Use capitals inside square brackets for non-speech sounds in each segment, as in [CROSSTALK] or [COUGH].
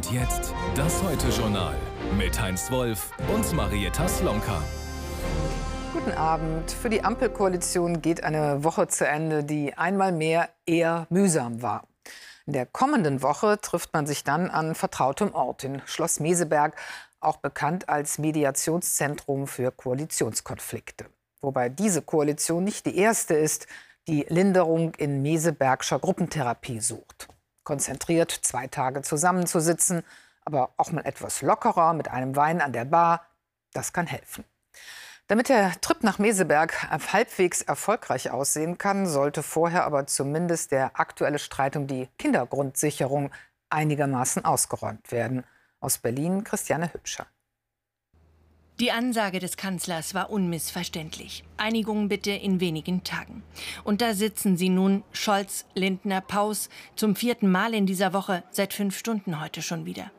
Und jetzt das Heute-Journal mit Heinz Wolf und Marietta Slomka. Guten Abend. Für die Ampelkoalition geht eine Woche zu Ende, die einmal mehr eher mühsam war. In der kommenden Woche trifft man sich dann an vertrautem Ort in Schloss Meseberg, auch bekannt als Mediationszentrum für Koalitionskonflikte. Wobei diese Koalition nicht die erste ist, die Linderung in Mesebergscher Gruppentherapie sucht. Konzentriert zwei Tage zusammenzusitzen, aber auch mal etwas lockerer mit einem Wein an der Bar, das kann helfen. Damit der Trip nach Meseberg halbwegs erfolgreich aussehen kann, sollte vorher aber zumindest der aktuelle Streit um die Kindergrundsicherung einigermaßen ausgeräumt werden. Aus Berlin Christiane Hübscher. Die Ansage des Kanzlers war unmissverständlich. Einigung bitte in wenigen Tagen. Und da sitzen sie nun, Scholz, Lindner, Paus, zum vierten Mal in dieser Woche, seit fünf Stunden heute schon wieder.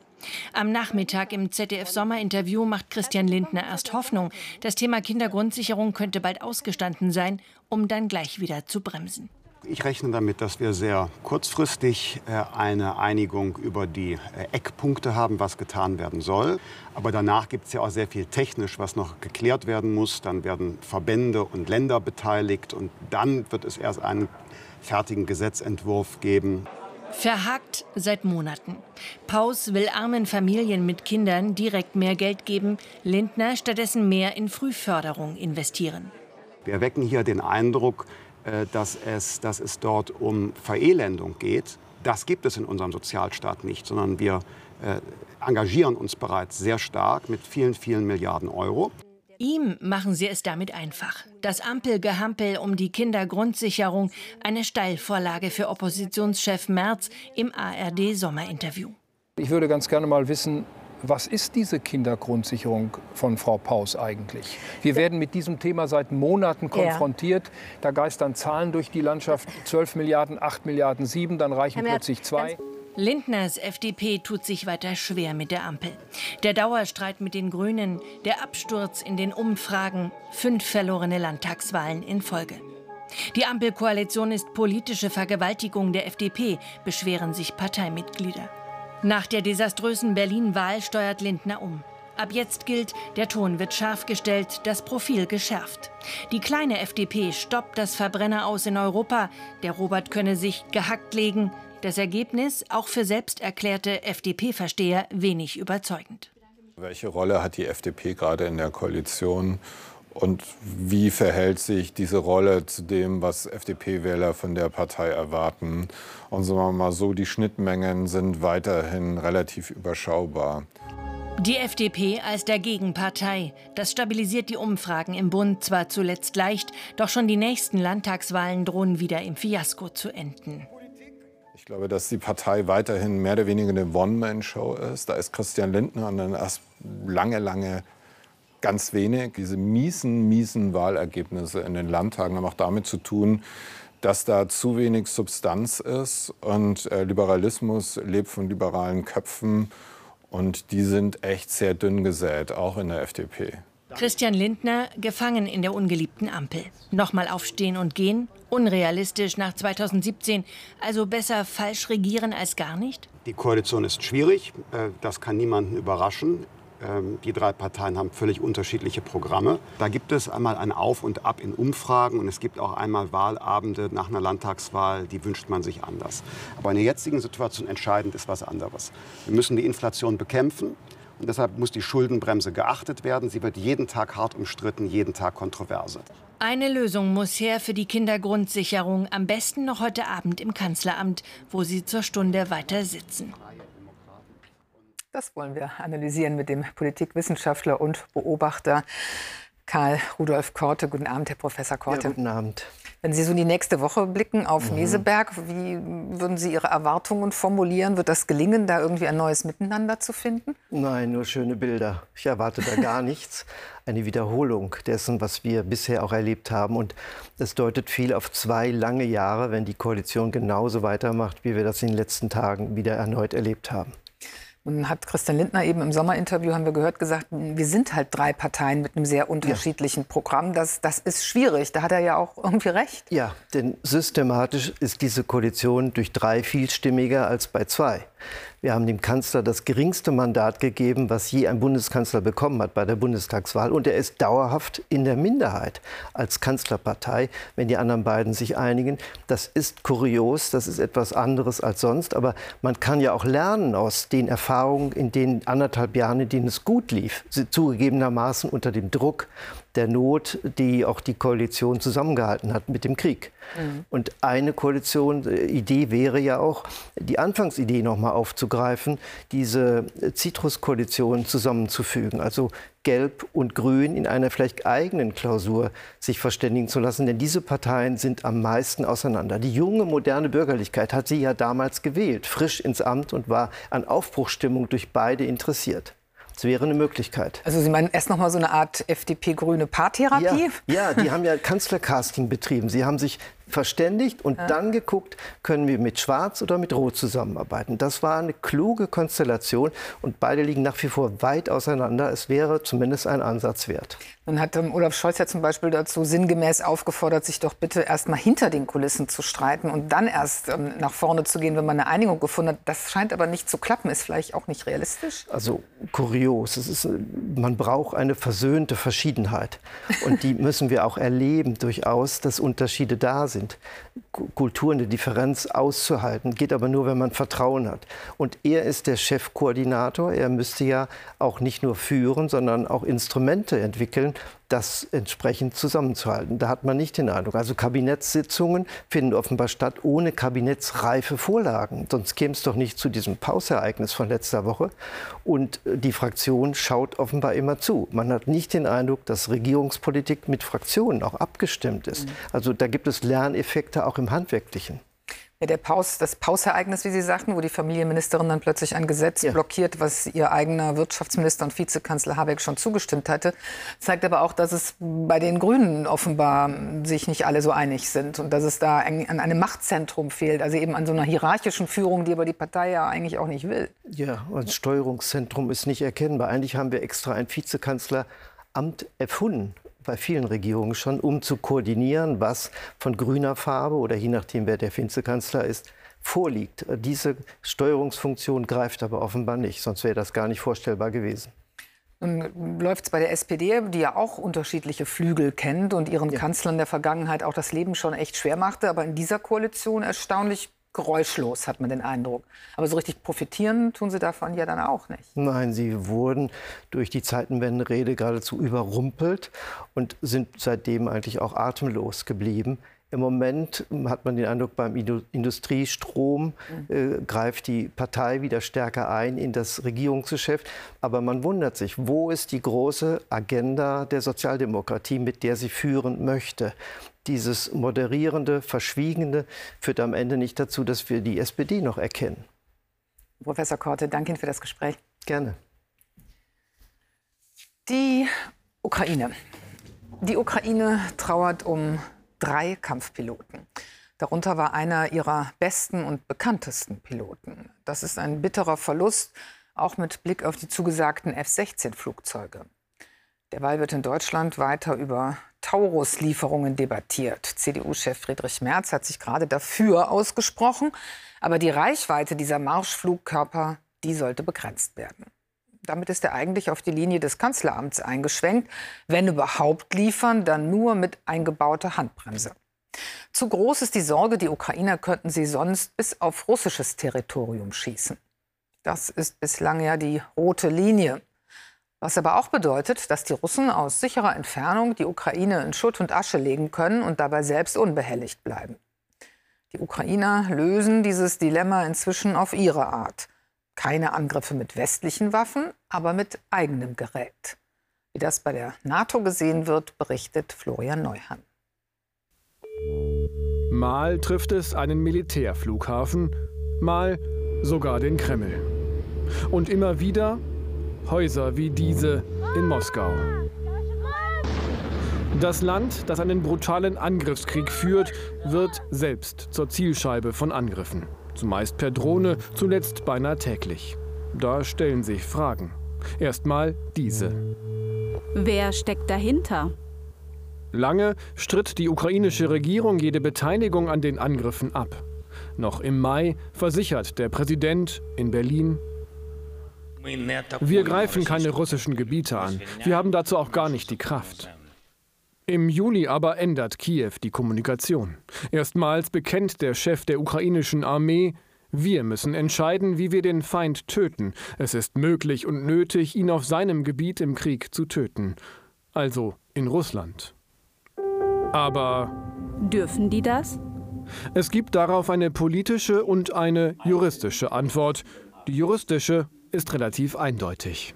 Am Nachmittag im ZDF-Sommerinterview macht Christian Lindner erst Hoffnung, das Thema Kindergrundsicherung könnte bald ausgestanden sein, um dann gleich wieder zu bremsen. Ich rechne damit, dass wir sehr kurzfristig äh, eine Einigung über die äh, Eckpunkte haben, was getan werden soll. Aber danach gibt es ja auch sehr viel technisch, was noch geklärt werden muss. Dann werden Verbände und Länder beteiligt und dann wird es erst einen fertigen Gesetzentwurf geben. Verhakt seit Monaten. Paus will armen Familien mit Kindern direkt mehr Geld geben, Lindner stattdessen mehr in Frühförderung investieren. Wir wecken hier den Eindruck, dass es, dass es dort um Verelendung geht. Das gibt es in unserem Sozialstaat nicht, sondern wir äh, engagieren uns bereits sehr stark mit vielen, vielen Milliarden Euro. Ihm machen sie es damit einfach. Das Ampelgehampel um die Kindergrundsicherung, eine Steilvorlage für Oppositionschef Merz im ARD-Sommerinterview. Ich würde ganz gerne mal wissen, was ist diese Kindergrundsicherung von Frau Paus eigentlich? Wir werden mit diesem Thema seit Monaten konfrontiert. Ja. Da geistern Zahlen durch die Landschaft. 12 Milliarden, 8 Milliarden, 7, dann reichen plötzlich zwei. Lindners FDP tut sich weiter schwer mit der Ampel. Der Dauerstreit mit den Grünen, der Absturz in den Umfragen, fünf verlorene Landtagswahlen in Folge. Die Ampelkoalition ist politische Vergewaltigung der FDP, beschweren sich Parteimitglieder. Nach der desaströsen Berlin-Wahl steuert Lindner um. Ab jetzt gilt, der Ton wird scharf gestellt, das Profil geschärft. Die kleine FDP stoppt das Verbrenner aus in Europa. Der Robert könne sich gehackt legen. Das Ergebnis, auch für selbsterklärte FDP-Versteher, wenig überzeugend. Welche Rolle hat die FDP gerade in der Koalition? Und wie verhält sich diese Rolle zu dem, was FDP-Wähler von der Partei erwarten? Und sagen wir mal so, die Schnittmengen sind weiterhin relativ überschaubar. Die FDP als der Gegenpartei. Das stabilisiert die Umfragen im Bund zwar zuletzt leicht, doch schon die nächsten Landtagswahlen drohen wieder im Fiasko zu enden. Ich glaube, dass die Partei weiterhin mehr oder weniger eine One-Man-Show ist. Da ist Christian Lindner dann erst lange, lange ganz wenig. Diese miesen, miesen Wahlergebnisse in den Landtagen haben auch damit zu tun, dass da zu wenig Substanz ist. Und äh, Liberalismus lebt von liberalen Köpfen. Und die sind echt sehr dünn gesät, auch in der FDP. Christian Lindner gefangen in der ungeliebten Ampel. Nochmal aufstehen und gehen? Unrealistisch nach 2017. Also besser falsch regieren als gar nicht? Die Koalition ist schwierig. Äh, das kann niemanden überraschen. Ähm, die drei Parteien haben völlig unterschiedliche Programme. Da gibt es einmal ein Auf und Ab in Umfragen und es gibt auch einmal Wahlabende nach einer Landtagswahl, die wünscht man sich anders. Aber in der jetzigen Situation entscheidend ist was anderes. Wir müssen die Inflation bekämpfen. Und deshalb muss die Schuldenbremse geachtet werden. Sie wird jeden Tag hart umstritten, jeden Tag kontroverse. Eine Lösung muss her für die Kindergrundsicherung, am besten noch heute Abend im Kanzleramt, wo sie zur Stunde weiter sitzen. Das wollen wir analysieren mit dem Politikwissenschaftler und Beobachter Karl Rudolf Korte. Guten Abend, Herr Professor Korte. Ja, guten Abend. Wenn Sie so die nächste Woche blicken auf mhm. Meseberg, wie würden Sie Ihre Erwartungen formulieren? Wird das gelingen, da irgendwie ein neues Miteinander zu finden? Nein, nur schöne Bilder. Ich erwarte da gar [LAUGHS] nichts. Eine Wiederholung dessen, was wir bisher auch erlebt haben. Und es deutet viel auf zwei lange Jahre, wenn die Koalition genauso weitermacht, wie wir das in den letzten Tagen wieder erneut erlebt haben. Und hat Christian Lindner eben im Sommerinterview, haben wir gehört, gesagt, wir sind halt drei Parteien mit einem sehr unterschiedlichen ja. Programm. Das, das ist schwierig. Da hat er ja auch irgendwie recht. Ja, denn systematisch ist diese Koalition durch drei viel stimmiger als bei zwei. Wir haben dem Kanzler das geringste Mandat gegeben, was je ein Bundeskanzler bekommen hat bei der Bundestagswahl. Und er ist dauerhaft in der Minderheit als Kanzlerpartei, wenn die anderen beiden sich einigen. Das ist kurios, das ist etwas anderes als sonst. Aber man kann ja auch lernen aus den Erfahrungen in den anderthalb Jahren, in denen es gut lief, zugegebenermaßen unter dem Druck der Not, die auch die Koalition zusammengehalten hat mit dem Krieg. Mhm. Und eine Koalition-Idee äh, wäre ja auch, die Anfangsidee noch mal aufzugreifen, diese Zitruskoalition zusammenzufügen. Also Gelb und Grün in einer vielleicht eigenen Klausur sich verständigen zu lassen. Denn diese Parteien sind am meisten auseinander. Die junge, moderne Bürgerlichkeit hat sie ja damals gewählt, frisch ins Amt und war an Aufbruchstimmung durch beide interessiert. Das wäre eine Möglichkeit. Also Sie meinen erst noch mal so eine Art FDP-grüne Paartherapie? Ja, ja, die haben ja Kanzlercasting betrieben. Sie haben sich verständigt und ja. dann geguckt, können wir mit Schwarz oder mit Rot zusammenarbeiten. Das war eine kluge Konstellation und beide liegen nach wie vor weit auseinander. Es wäre zumindest ein Ansatz wert. Dann hat ähm, Olaf Scholz ja zum Beispiel dazu sinngemäß aufgefordert, sich doch bitte erst mal hinter den Kulissen zu streiten und dann erst ähm, nach vorne zu gehen, wenn man eine Einigung gefunden hat. Das scheint aber nicht zu klappen. Ist vielleicht auch nicht realistisch? Also kurios. Es ist, man braucht eine versöhnte Verschiedenheit. Und die [LAUGHS] müssen wir auch erleben durchaus, dass Unterschiede da sind sind. Kultur eine Differenz auszuhalten, geht aber nur, wenn man Vertrauen hat. Und er ist der Chefkoordinator. Er müsste ja auch nicht nur führen, sondern auch Instrumente entwickeln, das entsprechend zusammenzuhalten. Da hat man nicht den Eindruck. Also Kabinettssitzungen finden offenbar statt ohne kabinettsreife Vorlagen. Sonst käme es doch nicht zu diesem Pausereignis von letzter Woche. Und die Fraktion schaut offenbar immer zu. Man hat nicht den Eindruck, dass Regierungspolitik mit Fraktionen auch abgestimmt ist. Mhm. Also da gibt es Lerneffekte auch im Handwerklichen. Ja, der Paus, das Pausereignis, wie Sie sagten, wo die Familienministerin dann plötzlich ein Gesetz ja. blockiert, was ihr eigener Wirtschaftsminister und Vizekanzler Habeck schon zugestimmt hatte, zeigt aber auch, dass es bei den Grünen offenbar sich nicht alle so einig sind und dass es da an einem Machtzentrum fehlt, also eben an so einer hierarchischen Führung, die aber die Partei ja eigentlich auch nicht will. Ja, ein Steuerungszentrum ist nicht erkennbar. Eigentlich haben wir extra ein Vizekanzleramt erfunden bei vielen Regierungen schon, um zu koordinieren, was von grüner Farbe oder je nachdem, wer der Vizekanzler ist, vorliegt. Diese Steuerungsfunktion greift aber offenbar nicht, sonst wäre das gar nicht vorstellbar gewesen. Nun läuft es bei der SPD, die ja auch unterschiedliche Flügel kennt und ihren ja. Kanzlern der Vergangenheit auch das Leben schon echt schwer machte, aber in dieser Koalition erstaunlich geräuschlos, hat man den Eindruck. Aber so richtig profitieren tun sie davon ja dann auch nicht. Nein, sie wurden durch die Zeitenwende-Rede geradezu überrumpelt und sind seitdem eigentlich auch atemlos geblieben. Im Moment hat man den Eindruck, beim Industriestrom äh, greift die Partei wieder stärker ein in das Regierungsgeschäft. Aber man wundert sich, wo ist die große Agenda der Sozialdemokratie, mit der sie führen möchte? Dieses moderierende, verschwiegende führt am Ende nicht dazu, dass wir die SPD noch erkennen. Professor Korte, danke Ihnen für das Gespräch. Gerne. Die Ukraine. Die Ukraine trauert um drei Kampfpiloten. Darunter war einer ihrer besten und bekanntesten Piloten. Das ist ein bitterer Verlust, auch mit Blick auf die zugesagten F-16-Flugzeuge. Derweil wird in Deutschland weiter über Taurus-Lieferungen debattiert. CDU-Chef Friedrich Merz hat sich gerade dafür ausgesprochen. Aber die Reichweite dieser Marschflugkörper, die sollte begrenzt werden. Damit ist er eigentlich auf die Linie des Kanzleramts eingeschwenkt. Wenn überhaupt liefern, dann nur mit eingebauter Handbremse. Zu groß ist die Sorge, die Ukrainer könnten sie sonst bis auf russisches Territorium schießen. Das ist bislang ja die rote Linie. Was aber auch bedeutet, dass die Russen aus sicherer Entfernung die Ukraine in Schutt und Asche legen können und dabei selbst unbehelligt bleiben. Die Ukrainer lösen dieses Dilemma inzwischen auf ihre Art. Keine Angriffe mit westlichen Waffen, aber mit eigenem Gerät. Wie das bei der NATO gesehen wird, berichtet Florian Neuhan. Mal trifft es einen Militärflughafen, mal sogar den Kreml. Und immer wieder Häuser wie diese in Moskau. Das Land, das einen brutalen Angriffskrieg führt, wird selbst zur Zielscheibe von Angriffen. Zumeist per Drohne, zuletzt beinahe täglich. Da stellen sich Fragen. Erstmal diese. Wer steckt dahinter? Lange stritt die ukrainische Regierung jede Beteiligung an den Angriffen ab. Noch im Mai versichert der Präsident in Berlin, wir greifen keine russischen Gebiete an. Wir haben dazu auch gar nicht die Kraft. Im Juli aber ändert Kiew die Kommunikation. Erstmals bekennt der Chef der ukrainischen Armee, wir müssen entscheiden, wie wir den Feind töten. Es ist möglich und nötig, ihn auf seinem Gebiet im Krieg zu töten. Also in Russland. Aber. Dürfen die das? Es gibt darauf eine politische und eine juristische Antwort. Die juristische ist relativ eindeutig.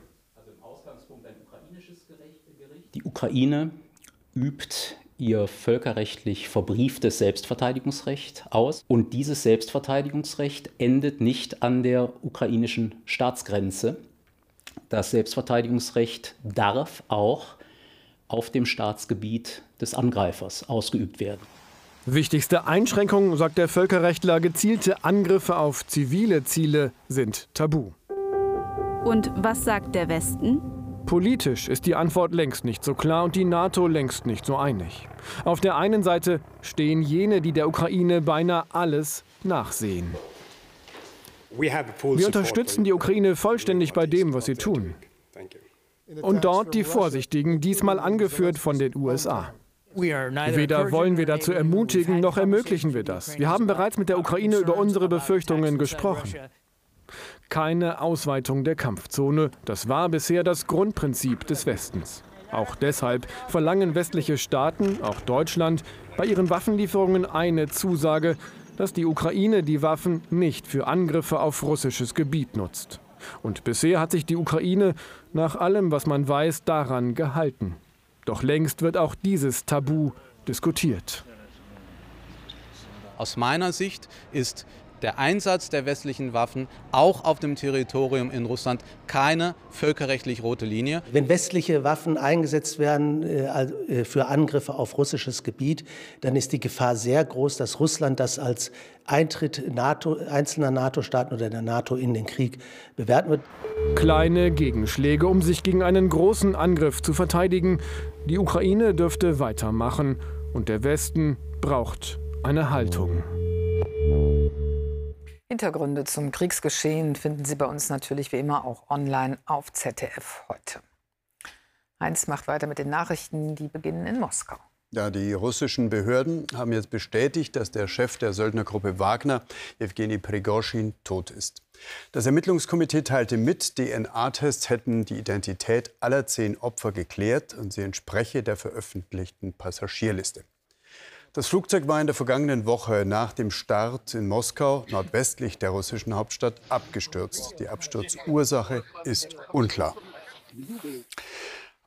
Die Ukraine übt ihr völkerrechtlich verbrieftes Selbstverteidigungsrecht aus. Und dieses Selbstverteidigungsrecht endet nicht an der ukrainischen Staatsgrenze. Das Selbstverteidigungsrecht darf auch auf dem Staatsgebiet des Angreifers ausgeübt werden. Wichtigste Einschränkung, sagt der Völkerrechtler, gezielte Angriffe auf zivile Ziele sind tabu. Und was sagt der Westen? Politisch ist die Antwort längst nicht so klar und die NATO längst nicht so einig. Auf der einen Seite stehen jene, die der Ukraine beinahe alles nachsehen. Wir unterstützen die Ukraine vollständig bei dem, was sie tun. Und dort die Vorsichtigen, diesmal angeführt von den USA. Weder wollen wir dazu ermutigen, noch ermöglichen wir das. Wir haben bereits mit der Ukraine über unsere Befürchtungen gesprochen. Keine Ausweitung der Kampfzone, das war bisher das Grundprinzip des Westens. Auch deshalb verlangen westliche Staaten, auch Deutschland, bei ihren Waffenlieferungen eine Zusage, dass die Ukraine die Waffen nicht für Angriffe auf russisches Gebiet nutzt. Und bisher hat sich die Ukraine nach allem, was man weiß, daran gehalten. Doch längst wird auch dieses Tabu diskutiert. Aus meiner Sicht ist der Einsatz der westlichen Waffen auch auf dem Territorium in Russland keine völkerrechtlich rote Linie. Wenn westliche Waffen eingesetzt werden äh, äh, für Angriffe auf russisches Gebiet, dann ist die Gefahr sehr groß, dass Russland das als Eintritt NATO, einzelner NATO-Staaten oder der NATO in den Krieg bewerten wird. Kleine Gegenschläge, um sich gegen einen großen Angriff zu verteidigen. Die Ukraine dürfte weitermachen und der Westen braucht eine Haltung. Hintergründe zum Kriegsgeschehen finden Sie bei uns natürlich wie immer auch online auf ZDF heute. Heinz macht weiter mit den Nachrichten, die beginnen in Moskau. Ja, die russischen Behörden haben jetzt bestätigt, dass der Chef der Söldnergruppe Wagner, Evgeny Prigozhin, tot ist. Das Ermittlungskomitee teilte mit, DNA-Tests hätten die Identität aller zehn Opfer geklärt und sie entspreche der veröffentlichten Passagierliste. Das Flugzeug war in der vergangenen Woche nach dem Start in Moskau, nordwestlich der russischen Hauptstadt, abgestürzt. Die Absturzursache ist unklar.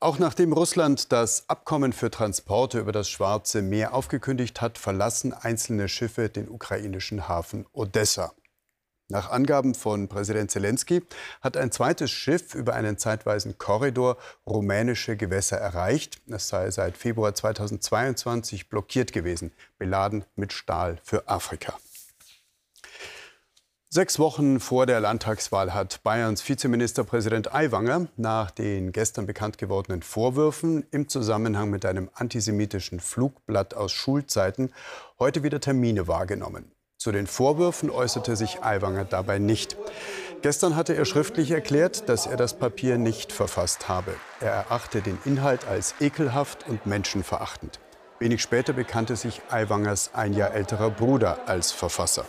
Auch nachdem Russland das Abkommen für Transporte über das Schwarze Meer aufgekündigt hat, verlassen einzelne Schiffe den ukrainischen Hafen Odessa. Nach Angaben von Präsident Zelensky hat ein zweites Schiff über einen zeitweisen Korridor rumänische Gewässer erreicht. Es sei seit Februar 2022 blockiert gewesen, beladen mit Stahl für Afrika. Sechs Wochen vor der Landtagswahl hat Bayerns Vizeministerpräsident Aiwanger nach den gestern bekannt gewordenen Vorwürfen im Zusammenhang mit einem antisemitischen Flugblatt aus Schulzeiten heute wieder Termine wahrgenommen. Zu den Vorwürfen äußerte sich Aiwanger dabei nicht. Gestern hatte er schriftlich erklärt, dass er das Papier nicht verfasst habe. Er erachte den Inhalt als ekelhaft und menschenverachtend. Wenig später bekannte sich Aiwangers ein Jahr älterer Bruder als Verfasser.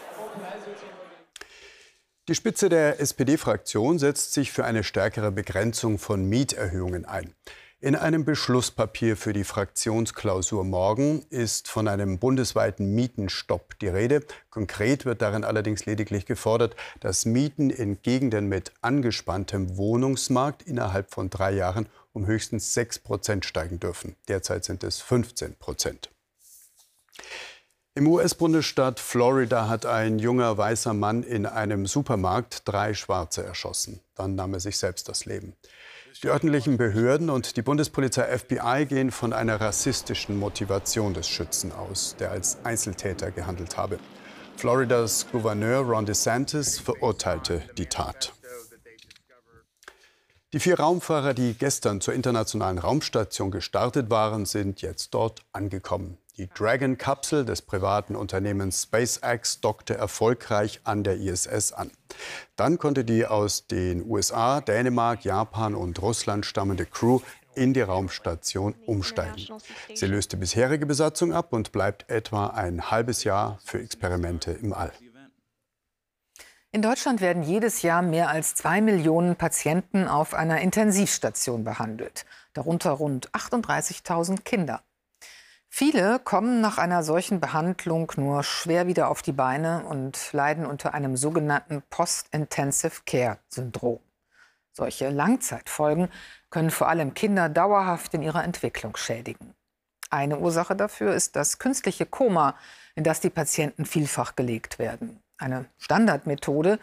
Die Spitze der SPD-Fraktion setzt sich für eine stärkere Begrenzung von Mieterhöhungen ein. In einem Beschlusspapier für die Fraktionsklausur morgen ist von einem bundesweiten Mietenstopp die Rede. Konkret wird darin allerdings lediglich gefordert, dass Mieten in Gegenden mit angespanntem Wohnungsmarkt innerhalb von drei Jahren um höchstens 6 Prozent steigen dürfen. Derzeit sind es 15 Prozent. Im US-Bundesstaat Florida hat ein junger weißer Mann in einem Supermarkt drei Schwarze erschossen. Dann nahm er sich selbst das Leben. Die örtlichen Behörden und die Bundespolizei FBI gehen von einer rassistischen Motivation des Schützen aus, der als Einzeltäter gehandelt habe. Floridas Gouverneur Ron DeSantis verurteilte die Tat. Die vier Raumfahrer, die gestern zur internationalen Raumstation gestartet waren, sind jetzt dort angekommen. Die Dragon-Kapsel des privaten Unternehmens SpaceX dockte erfolgreich an der ISS an. Dann konnte die aus den USA, Dänemark, Japan und Russland stammende Crew in die Raumstation umsteigen. Sie löst die bisherige Besatzung ab und bleibt etwa ein halbes Jahr für Experimente im All. In Deutschland werden jedes Jahr mehr als zwei Millionen Patienten auf einer Intensivstation behandelt, darunter rund 38.000 Kinder. Viele kommen nach einer solchen Behandlung nur schwer wieder auf die Beine und leiden unter einem sogenannten Post-Intensive Care-Syndrom. Solche Langzeitfolgen können vor allem Kinder dauerhaft in ihrer Entwicklung schädigen. Eine Ursache dafür ist das künstliche Koma, in das die Patienten vielfach gelegt werden. Eine Standardmethode,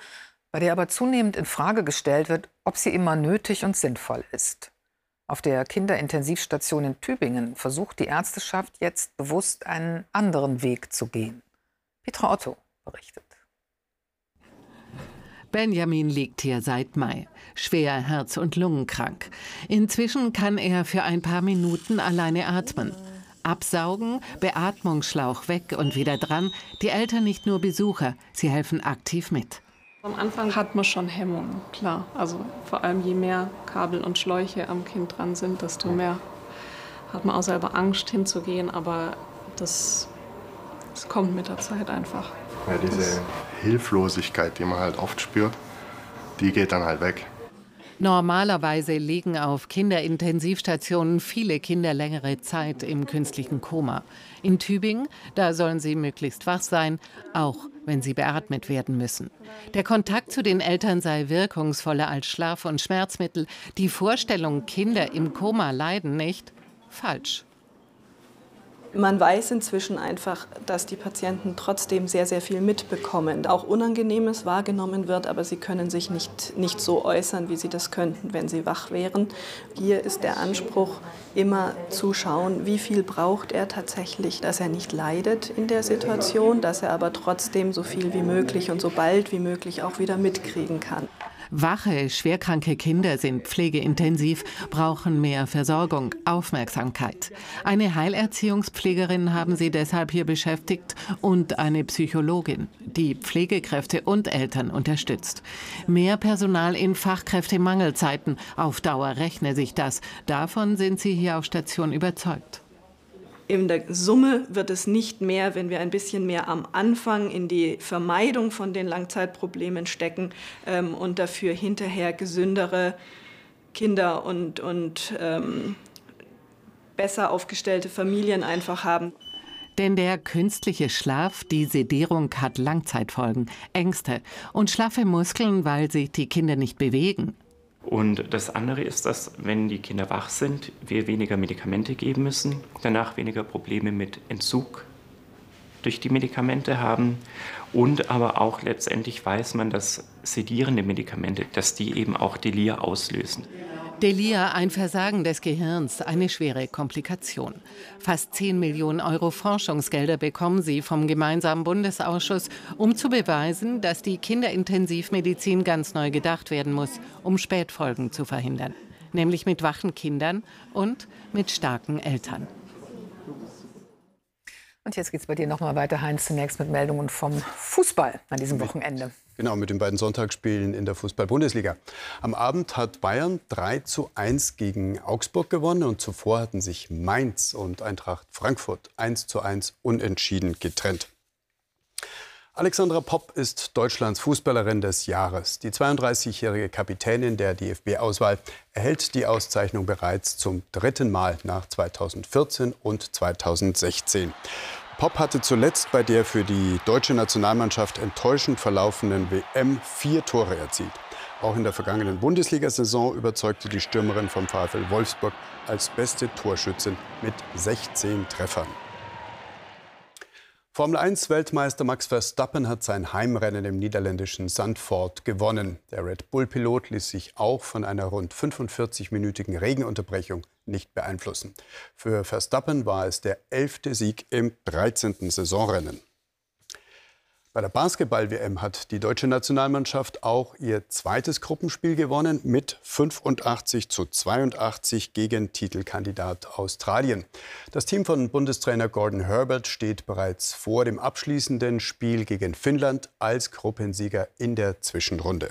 bei der aber zunehmend in Frage gestellt wird, ob sie immer nötig und sinnvoll ist. Auf der Kinderintensivstation in Tübingen versucht die Ärzteschaft jetzt bewusst einen anderen Weg zu gehen. Petra Otto berichtet. Benjamin liegt hier seit Mai, schwer herz- und lungenkrank. Inzwischen kann er für ein paar Minuten alleine atmen. Absaugen, Beatmungsschlauch weg und wieder dran. Die Eltern nicht nur Besucher, sie helfen aktiv mit. Am Anfang hat man schon Hemmungen, klar. Also vor allem je mehr Kabel und Schläuche am Kind dran sind, desto mehr hat man auch selber Angst hinzugehen. Aber das, das kommt mit der Zeit einfach. Ja, diese Hilflosigkeit, die man halt oft spürt, die geht dann halt weg. Normalerweise liegen auf Kinderintensivstationen viele Kinder längere Zeit im künstlichen Koma. In Tübingen, da sollen sie möglichst wach sein, auch wenn sie beatmet werden müssen. Der Kontakt zu den Eltern sei wirkungsvoller als Schlaf- und Schmerzmittel. Die Vorstellung, Kinder im Koma leiden nicht, falsch. Man weiß inzwischen einfach, dass die Patienten trotzdem sehr, sehr viel mitbekommen. Auch Unangenehmes wahrgenommen wird, aber sie können sich nicht, nicht so äußern, wie sie das könnten, wenn sie wach wären. Hier ist der Anspruch, immer zu schauen, wie viel braucht er tatsächlich, dass er nicht leidet in der Situation, dass er aber trotzdem so viel wie möglich und so bald wie möglich auch wieder mitkriegen kann. Wache, schwerkranke Kinder sind pflegeintensiv, brauchen mehr Versorgung, Aufmerksamkeit. Eine Heilerziehungspflegerin haben sie deshalb hier beschäftigt und eine Psychologin, die Pflegekräfte und Eltern unterstützt. Mehr Personal in Fachkräftemangelzeiten. Auf Dauer rechne sich das. Davon sind sie hier auf Station überzeugt in der Summe wird es nicht mehr, wenn wir ein bisschen mehr am Anfang in die Vermeidung von den Langzeitproblemen stecken ähm, und dafür hinterher gesündere Kinder und, und ähm, besser aufgestellte Familien einfach haben. Denn der künstliche Schlaf, die Sedierung hat Langzeitfolgen, Ängste und schlaffe Muskeln, weil sich die Kinder nicht bewegen. Und das andere ist, dass wenn die Kinder wach sind, wir weniger Medikamente geben müssen, danach weniger Probleme mit Entzug durch die Medikamente haben und aber auch letztendlich weiß man, dass sedierende Medikamente, dass die eben auch Delir auslösen. Delir, ein Versagen des Gehirns, eine schwere Komplikation. Fast 10 Millionen Euro Forschungsgelder bekommen sie vom gemeinsamen Bundesausschuss, um zu beweisen, dass die Kinderintensivmedizin ganz neu gedacht werden muss, um Spätfolgen zu verhindern. Nämlich mit wachen Kindern und mit starken Eltern. Und jetzt geht es bei dir nochmal weiter, Heinz, zunächst mit Meldungen vom Fußball an diesem Wochenende. Genau, mit den beiden Sonntagsspielen in der Fußball-Bundesliga. Am Abend hat Bayern 3 zu 1 gegen Augsburg gewonnen und zuvor hatten sich Mainz und Eintracht Frankfurt 1 zu 1 unentschieden getrennt. Alexandra Popp ist Deutschlands Fußballerin des Jahres. Die 32-jährige Kapitänin der DFB-Auswahl erhält die Auszeichnung bereits zum dritten Mal nach 2014 und 2016. Popp hatte zuletzt bei der für die deutsche Nationalmannschaft enttäuschend verlaufenden WM vier Tore erzielt. Auch in der vergangenen Bundesliga-Saison überzeugte die Stürmerin vom VfL Wolfsburg als beste Torschützin mit 16 Treffern. Formel 1-Weltmeister Max Verstappen hat sein Heimrennen im niederländischen Sandford gewonnen. Der Red Bull-Pilot ließ sich auch von einer rund 45-minütigen Regenunterbrechung nicht beeinflussen. Für Verstappen war es der elfte Sieg im 13. Saisonrennen. Bei der Basketball-WM hat die deutsche Nationalmannschaft auch ihr zweites Gruppenspiel gewonnen mit 85 zu 82 gegen Titelkandidat Australien. Das Team von Bundestrainer Gordon Herbert steht bereits vor dem abschließenden Spiel gegen Finnland als Gruppensieger in der Zwischenrunde.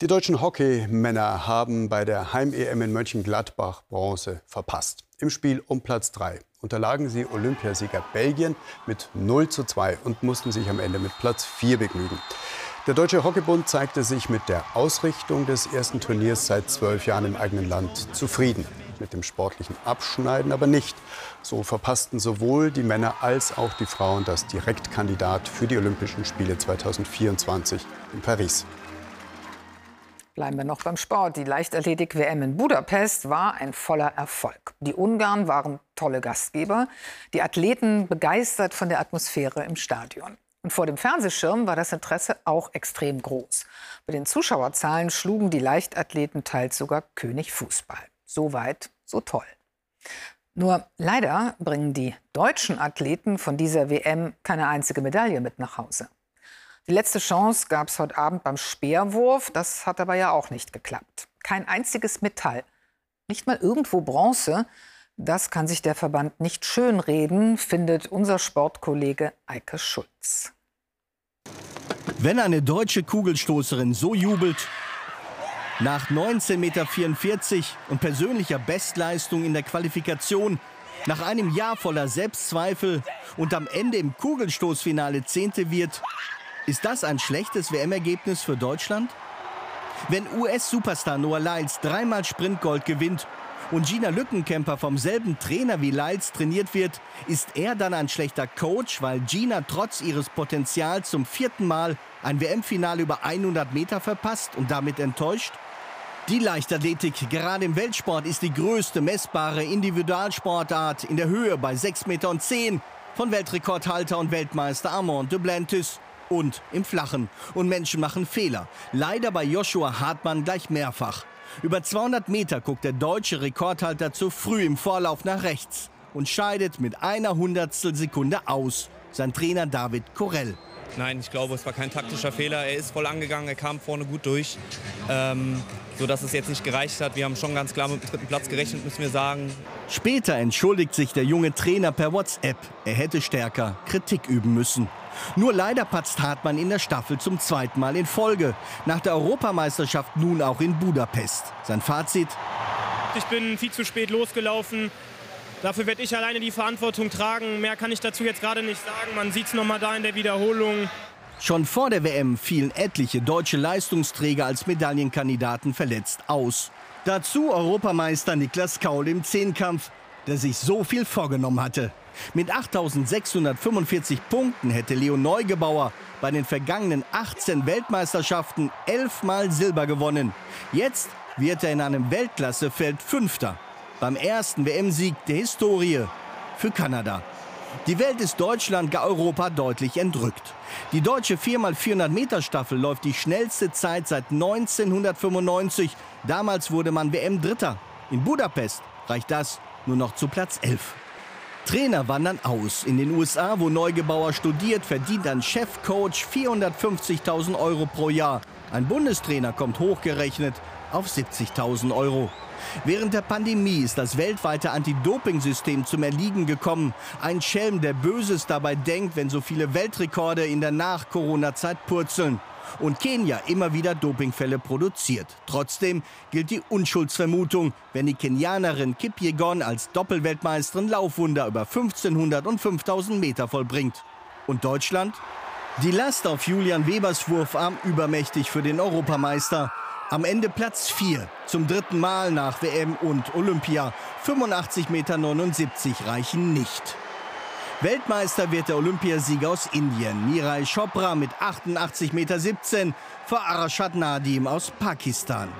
Die deutschen Hockeymänner haben bei der Heim-EM in Mönchengladbach Bronze verpasst. Im Spiel um Platz 3 unterlagen sie Olympiasieger Belgien mit 0 zu 2 und mussten sich am Ende mit Platz 4 begnügen. Der Deutsche Hockeybund zeigte sich mit der Ausrichtung des ersten Turniers seit zwölf Jahren im eigenen Land zufrieden. Mit dem sportlichen Abschneiden aber nicht. So verpassten sowohl die Männer als auch die Frauen das Direktkandidat für die Olympischen Spiele 2024 in Paris. Bleiben wir noch beim Sport. Die Leichtathletik-WM in Budapest war ein voller Erfolg. Die Ungarn waren tolle Gastgeber, die Athleten begeistert von der Atmosphäre im Stadion. Und vor dem Fernsehschirm war das Interesse auch extrem groß. Bei den Zuschauerzahlen schlugen die Leichtathleten teils sogar König Fußball. So weit, so toll. Nur leider bringen die deutschen Athleten von dieser WM keine einzige Medaille mit nach Hause. Die letzte Chance gab es heute Abend beim Speerwurf. Das hat aber ja auch nicht geklappt. Kein einziges Metall. Nicht mal irgendwo Bronze. Das kann sich der Verband nicht schönreden, findet unser Sportkollege Eike Schulz. Wenn eine deutsche Kugelstoßerin so jubelt, nach 19,44 Meter und persönlicher Bestleistung in der Qualifikation, nach einem Jahr voller Selbstzweifel und am Ende im Kugelstoßfinale Zehnte wird, ist das ein schlechtes WM-Ergebnis für Deutschland? Wenn US-Superstar Noah Lyles dreimal Sprintgold gewinnt und Gina Lückenkämper vom selben Trainer wie Lyles trainiert wird, ist er dann ein schlechter Coach, weil Gina trotz ihres Potenzials zum vierten Mal ein WM-Finale über 100 Meter verpasst und damit enttäuscht? Die Leichtathletik, gerade im Weltsport, ist die größte messbare Individualsportart in der Höhe bei 6,10 Meter von Weltrekordhalter und Weltmeister Armand Duplantis und im Flachen. Und Menschen machen Fehler. Leider bei Joshua Hartmann gleich mehrfach. Über 200 Meter guckt der deutsche Rekordhalter zu früh im Vorlauf nach rechts und scheidet mit einer Hundertstel Sekunde aus. Sein Trainer David Korell. Nein, ich glaube, es war kein taktischer Fehler. Er ist voll angegangen, er kam vorne gut durch, ähm, sodass es jetzt nicht gereicht hat. Wir haben schon ganz klar mit dem dritten Platz gerechnet, müssen wir sagen. Später entschuldigt sich der junge Trainer per WhatsApp. Er hätte stärker Kritik üben müssen. Nur leider patzt Hartmann in der Staffel zum zweiten Mal in Folge. Nach der Europameisterschaft nun auch in Budapest. Sein Fazit? Ich bin viel zu spät losgelaufen. Dafür werde ich alleine die Verantwortung tragen. Mehr kann ich dazu jetzt gerade nicht sagen. Man sieht es noch mal da in der Wiederholung. Schon vor der WM fielen etliche deutsche Leistungsträger als Medaillenkandidaten verletzt aus. Dazu Europameister Niklas Kaul im Zehnkampf, der sich so viel vorgenommen hatte. Mit 8.645 Punkten hätte Leo Neugebauer bei den vergangenen 18 Weltmeisterschaften elfmal Silber gewonnen. Jetzt wird er in einem Weltklassefeld Fünfter. Beim ersten WM-Sieg der Historie für Kanada. Die Welt ist Deutschland, gar Europa deutlich entrückt. Die deutsche 4x400 Meter Staffel läuft die schnellste Zeit seit 1995. Damals wurde man WM-Dritter. In Budapest reicht das nur noch zu Platz 11. Trainer wandern aus. In den USA, wo Neugebauer studiert, verdient ein Chefcoach 450.000 Euro pro Jahr. Ein Bundestrainer kommt hochgerechnet auf 70.000 Euro. Während der Pandemie ist das weltweite Anti-Doping-System zum Erliegen gekommen. Ein Schelm, der Böses dabei denkt, wenn so viele Weltrekorde in der Nach-Corona-Zeit purzeln und Kenia immer wieder Dopingfälle produziert. Trotzdem gilt die Unschuldsvermutung, wenn die Kenianerin Kipyegon als Doppelweltmeisterin Laufwunder über 1500 und 5000 Meter vollbringt. Und Deutschland? Die Last auf Julian Webers Wurfarm übermächtig für den Europameister. Am Ende Platz 4, zum dritten Mal nach WM und Olympia. 85,79 Meter reichen nicht. Weltmeister wird der Olympiasieger aus Indien, Mirai Chopra mit 88,17 Meter vor Arashad Nadim aus Pakistan.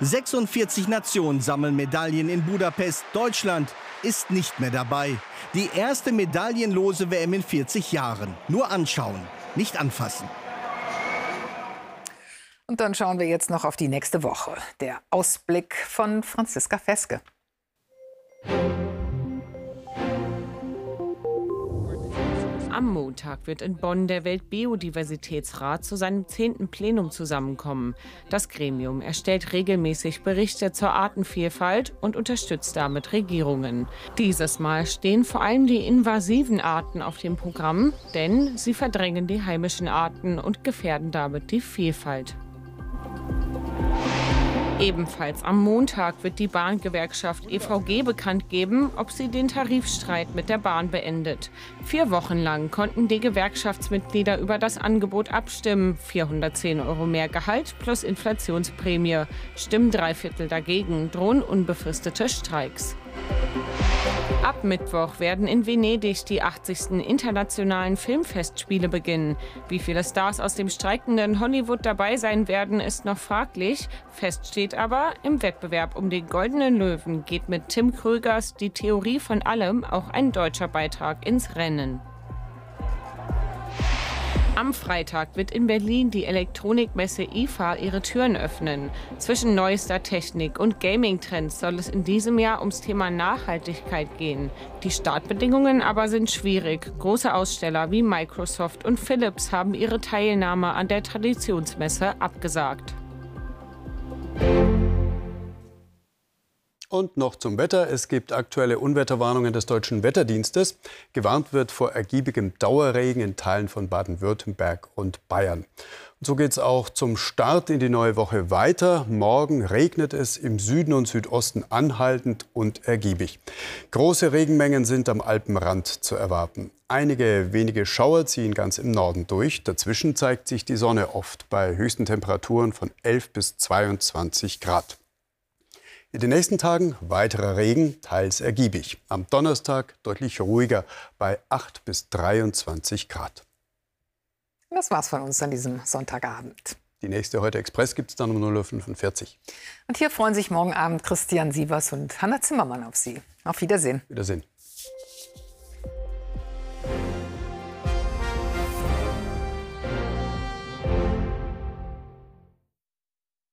46 Nationen sammeln Medaillen in Budapest. Deutschland ist nicht mehr dabei. Die erste medaillenlose WM in 40 Jahren. Nur anschauen, nicht anfassen. Und dann schauen wir jetzt noch auf die nächste Woche. Der Ausblick von Franziska Feske. Am Montag wird in Bonn der Weltbiodiversitätsrat zu seinem zehnten Plenum zusammenkommen. Das Gremium erstellt regelmäßig Berichte zur Artenvielfalt und unterstützt damit Regierungen. Dieses Mal stehen vor allem die invasiven Arten auf dem Programm, denn sie verdrängen die heimischen Arten und gefährden damit die Vielfalt. Ebenfalls am Montag wird die Bahngewerkschaft EVG bekannt geben, ob sie den Tarifstreit mit der Bahn beendet. Vier Wochen lang konnten die Gewerkschaftsmitglieder über das Angebot abstimmen. 410 Euro mehr Gehalt plus Inflationsprämie. Stimmen drei Viertel dagegen, drohen unbefristete Streiks. Ab Mittwoch werden in Venedig die 80. internationalen Filmfestspiele beginnen. Wie viele Stars aus dem streikenden Hollywood dabei sein werden, ist noch fraglich. Fest steht aber, im Wettbewerb um den Goldenen Löwen geht mit Tim Krögers Die Theorie von allem auch ein deutscher Beitrag ins Rennen. Am Freitag wird in Berlin die Elektronikmesse IFA ihre Türen öffnen. Zwischen neuester Technik und Gaming-Trends soll es in diesem Jahr ums Thema Nachhaltigkeit gehen. Die Startbedingungen aber sind schwierig. Große Aussteller wie Microsoft und Philips haben ihre Teilnahme an der Traditionsmesse abgesagt. Und noch zum Wetter. Es gibt aktuelle Unwetterwarnungen des Deutschen Wetterdienstes. Gewarnt wird vor ergiebigem Dauerregen in Teilen von Baden-Württemberg und Bayern. Und so geht es auch zum Start in die neue Woche weiter. Morgen regnet es im Süden und Südosten anhaltend und ergiebig. Große Regenmengen sind am Alpenrand zu erwarten. Einige wenige Schauer ziehen ganz im Norden durch. Dazwischen zeigt sich die Sonne oft bei höchsten Temperaturen von 11 bis 22 Grad. In den nächsten Tagen weiterer Regen, teils ergiebig. Am Donnerstag deutlich ruhiger bei 8 bis 23 Grad. Das war's von uns an diesem Sonntagabend. Die nächste Heute Express gibt es dann um 0.45 Uhr. Und hier freuen sich morgen Abend Christian Sievers und Hanna Zimmermann auf Sie. Auf Wiedersehen. Wiedersehen.